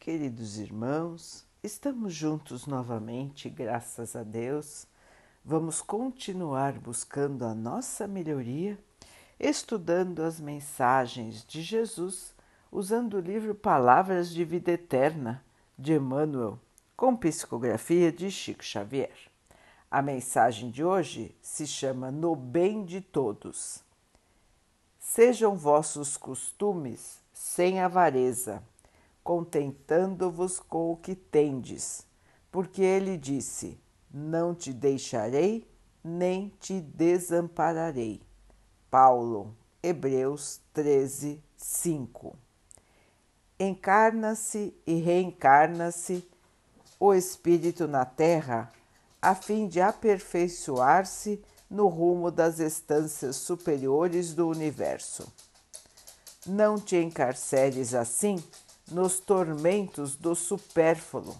Queridos irmãos, estamos juntos novamente, graças a Deus. Vamos continuar buscando a nossa melhoria, estudando as mensagens de Jesus, usando o livro Palavras de Vida Eterna de Emmanuel, com psicografia de Chico Xavier. A mensagem de hoje se chama No Bem de Todos. Sejam vossos costumes sem avareza, contentando-vos com o que tendes, porque ele disse: Não te deixarei, nem te desampararei. Paulo, Hebreus 13, 5. Encarna-se e reencarna-se o Espírito na Terra a fim de aperfeiçoar-se no rumo das estâncias superiores do universo. Não te encarceres assim nos tormentos do supérfluo,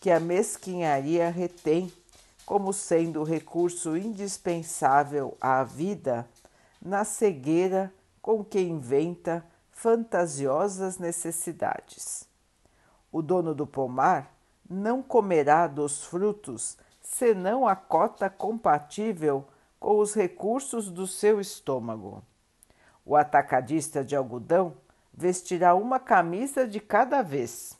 que a mesquinharia retém como sendo o recurso indispensável à vida na cegueira com que inventa fantasiosas necessidades. O dono do pomar não comerá dos frutos senão a cota compatível com os recursos do seu estômago. O atacadista de algodão vestirá uma camisa de cada vez.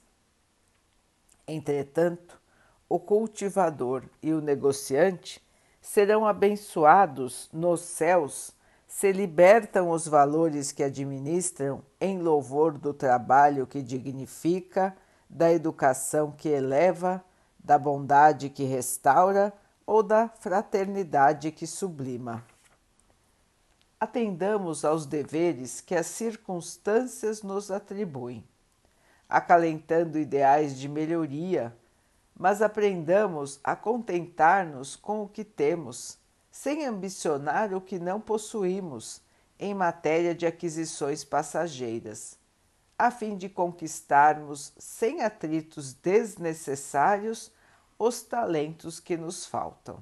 Entretanto, o cultivador e o negociante serão abençoados nos céus se libertam os valores que administram em louvor do trabalho que dignifica, da educação que eleva, da bondade que restaura ou da fraternidade que sublima. Atendamos aos deveres que as circunstâncias nos atribuem, acalentando ideais de melhoria, mas aprendamos a contentar-nos com o que temos, sem ambicionar o que não possuímos em matéria de aquisições passageiras, a fim de conquistarmos sem atritos desnecessários os talentos que nos faltam.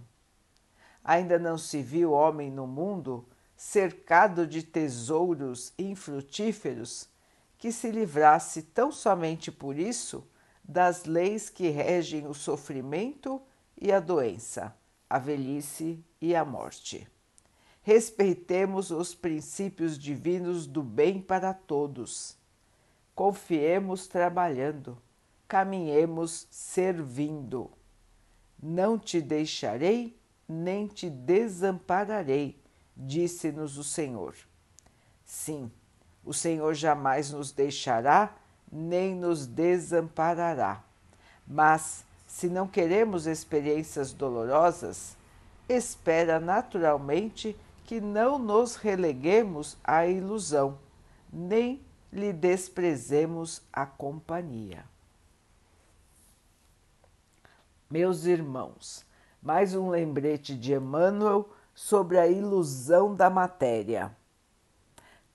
Ainda não se viu homem no mundo cercado de tesouros infrutíferos que se livrasse tão somente por isso das leis que regem o sofrimento e a doença, a velhice e a morte. Respeitemos os princípios divinos do bem para todos. Confiemos trabalhando, caminhemos servindo. Não te deixarei, nem te desampararei, disse-nos o Senhor. Sim, o Senhor jamais nos deixará, nem nos desamparará. Mas, se não queremos experiências dolorosas, espera naturalmente que não nos releguemos à ilusão, nem lhe desprezemos a companhia. Meus irmãos, mais um lembrete de Emmanuel sobre a ilusão da matéria.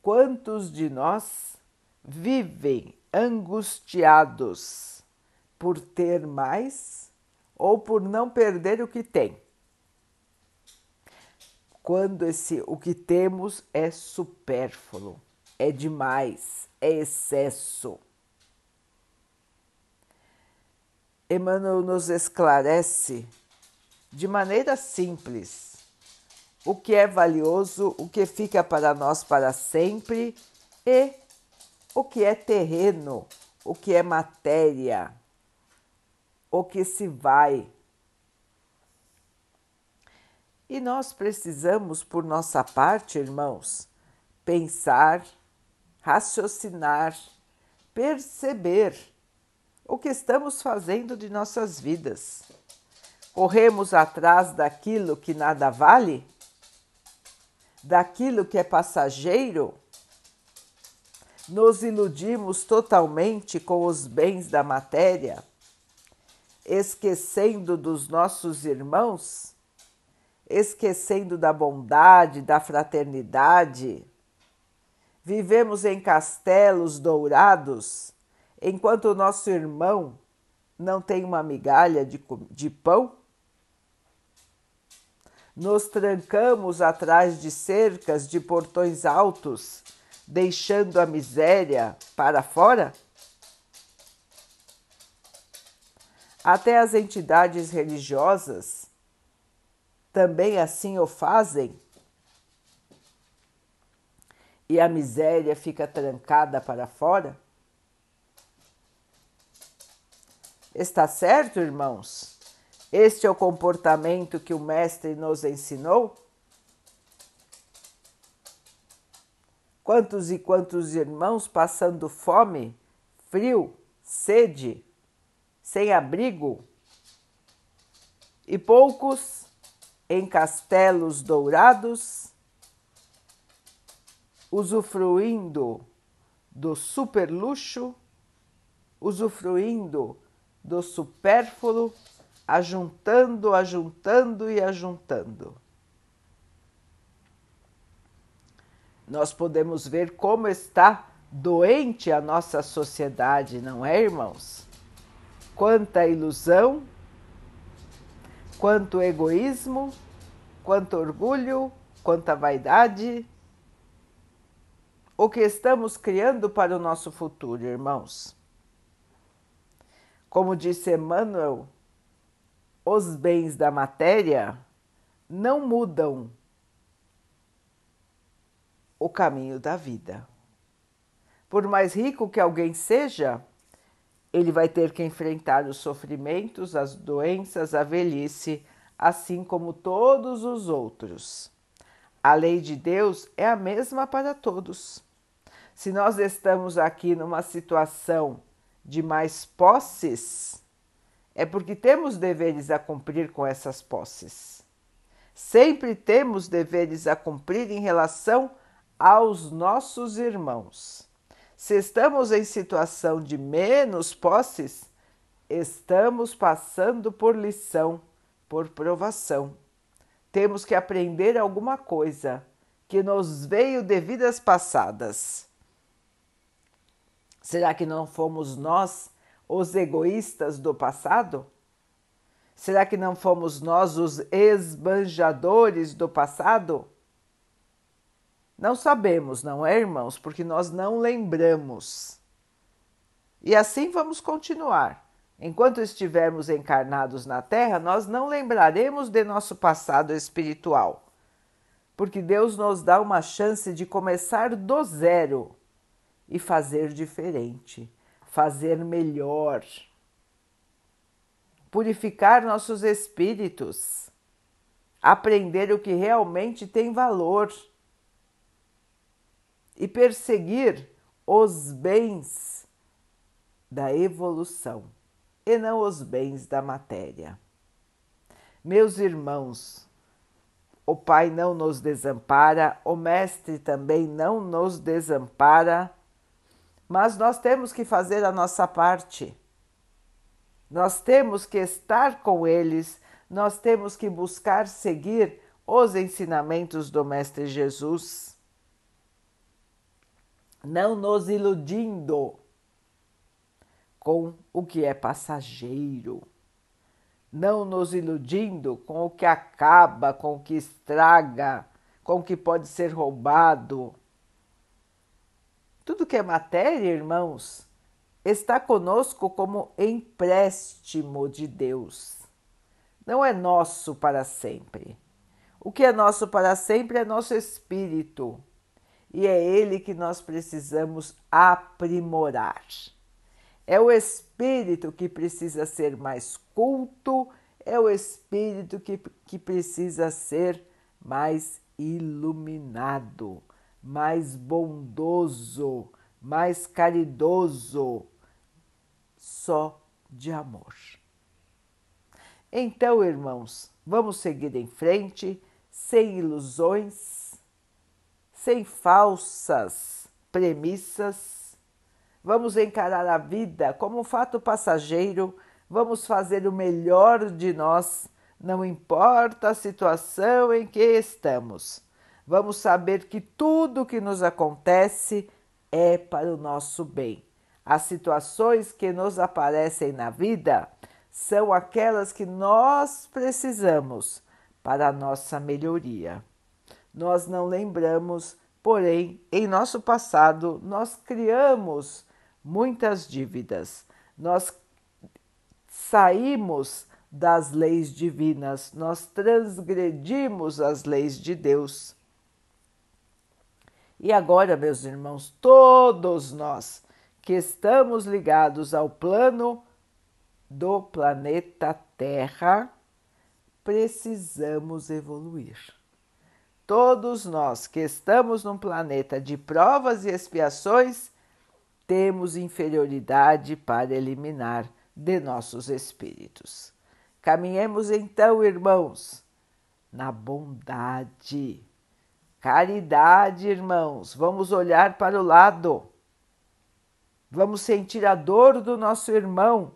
Quantos de nós vivem angustiados por ter mais ou por não perder o que tem? Quando esse o que temos é supérfluo, é demais, é excesso. Emmanuel nos esclarece de maneira simples o que é valioso, o que fica para nós para sempre e o que é terreno, o que é matéria, o que se vai. E nós precisamos, por nossa parte, irmãos, pensar, raciocinar, perceber o que estamos fazendo de nossas vidas. Corremos atrás daquilo que nada vale? Daquilo que é passageiro? Nos iludimos totalmente com os bens da matéria, esquecendo dos nossos irmãos, esquecendo da bondade, da fraternidade. Vivemos em castelos dourados enquanto o nosso irmão não tem uma migalha de, de pão? Nos trancamos atrás de cercas de portões altos, deixando a miséria para fora? Até as entidades religiosas também assim o fazem e a miséria fica trancada para fora? Está certo, irmãos? Este é o comportamento que o Mestre nos ensinou? Quantos e quantos irmãos passando fome, frio, sede, sem abrigo? E poucos em castelos dourados usufruindo do superluxo, usufruindo do supérfluo, ajuntando, ajuntando e ajuntando. Nós podemos ver como está doente a nossa sociedade, não é, irmãos? Quanta ilusão, quanto egoísmo, quanto orgulho, quanta vaidade o que estamos criando para o nosso futuro, irmãos. Como disse Emmanuel, os bens da matéria não mudam o caminho da vida. Por mais rico que alguém seja, ele vai ter que enfrentar os sofrimentos, as doenças, a velhice, assim como todos os outros. A lei de Deus é a mesma para todos. Se nós estamos aqui numa situação de mais posses, é porque temos deveres a cumprir com essas posses. Sempre temos deveres a cumprir em relação aos nossos irmãos. Se estamos em situação de menos posses, estamos passando por lição, por provação. Temos que aprender alguma coisa que nos veio de vidas passadas. Será que não fomos nós os egoístas do passado? Será que não fomos nós os esbanjadores do passado? Não sabemos, não é, irmãos? Porque nós não lembramos. E assim vamos continuar. Enquanto estivermos encarnados na Terra, nós não lembraremos de nosso passado espiritual, porque Deus nos dá uma chance de começar do zero e fazer diferente, fazer melhor, purificar nossos espíritos, aprender o que realmente tem valor. E perseguir os bens da evolução e não os bens da matéria. Meus irmãos, o Pai não nos desampara, o Mestre também não nos desampara mas nós temos que fazer a nossa parte. Nós temos que estar com eles, nós temos que buscar seguir os ensinamentos do Mestre Jesus, não nos iludindo com o que é passageiro, não nos iludindo com o que acaba, com o que estraga, com o que pode ser roubado tudo que é matéria, irmãos, está conosco como empréstimo de Deus. Não é nosso para sempre. O que é nosso para sempre é nosso espírito. E é ele que nós precisamos aprimorar. É o espírito que precisa ser mais culto, é o espírito que, que precisa ser mais iluminado mais bondoso, mais caridoso, só de amor. Então, irmãos, vamos seguir em frente, sem ilusões, sem falsas premissas. Vamos encarar a vida como um fato passageiro, vamos fazer o melhor de nós, não importa a situação em que estamos vamos saber que tudo que nos acontece é para o nosso bem. As situações que nos aparecem na vida são aquelas que nós precisamos para a nossa melhoria. Nós não lembramos, porém, em nosso passado nós criamos muitas dívidas. Nós saímos das leis divinas, nós transgredimos as leis de Deus. E agora, meus irmãos, todos nós que estamos ligados ao plano do planeta Terra, precisamos evoluir. Todos nós que estamos num planeta de provas e expiações, temos inferioridade para eliminar de nossos espíritos. Caminhemos então, irmãos, na bondade. Caridade, irmãos, vamos olhar para o lado. Vamos sentir a dor do nosso irmão.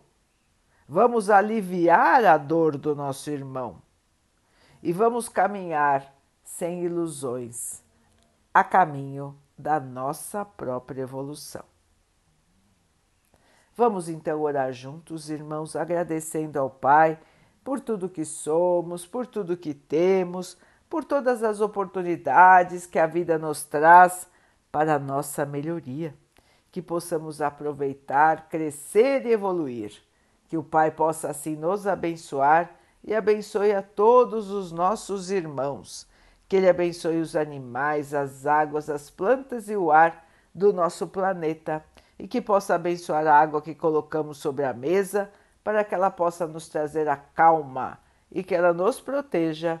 Vamos aliviar a dor do nosso irmão. E vamos caminhar sem ilusões, a caminho da nossa própria evolução. Vamos então orar juntos, irmãos, agradecendo ao Pai por tudo que somos, por tudo que temos, por todas as oportunidades que a vida nos traz para nossa melhoria, que possamos aproveitar, crescer e evoluir. Que o Pai possa assim nos abençoar e abençoe a todos os nossos irmãos. Que Ele abençoe os animais, as águas, as plantas e o ar do nosso planeta e que possa abençoar a água que colocamos sobre a mesa para que ela possa nos trazer a calma e que ela nos proteja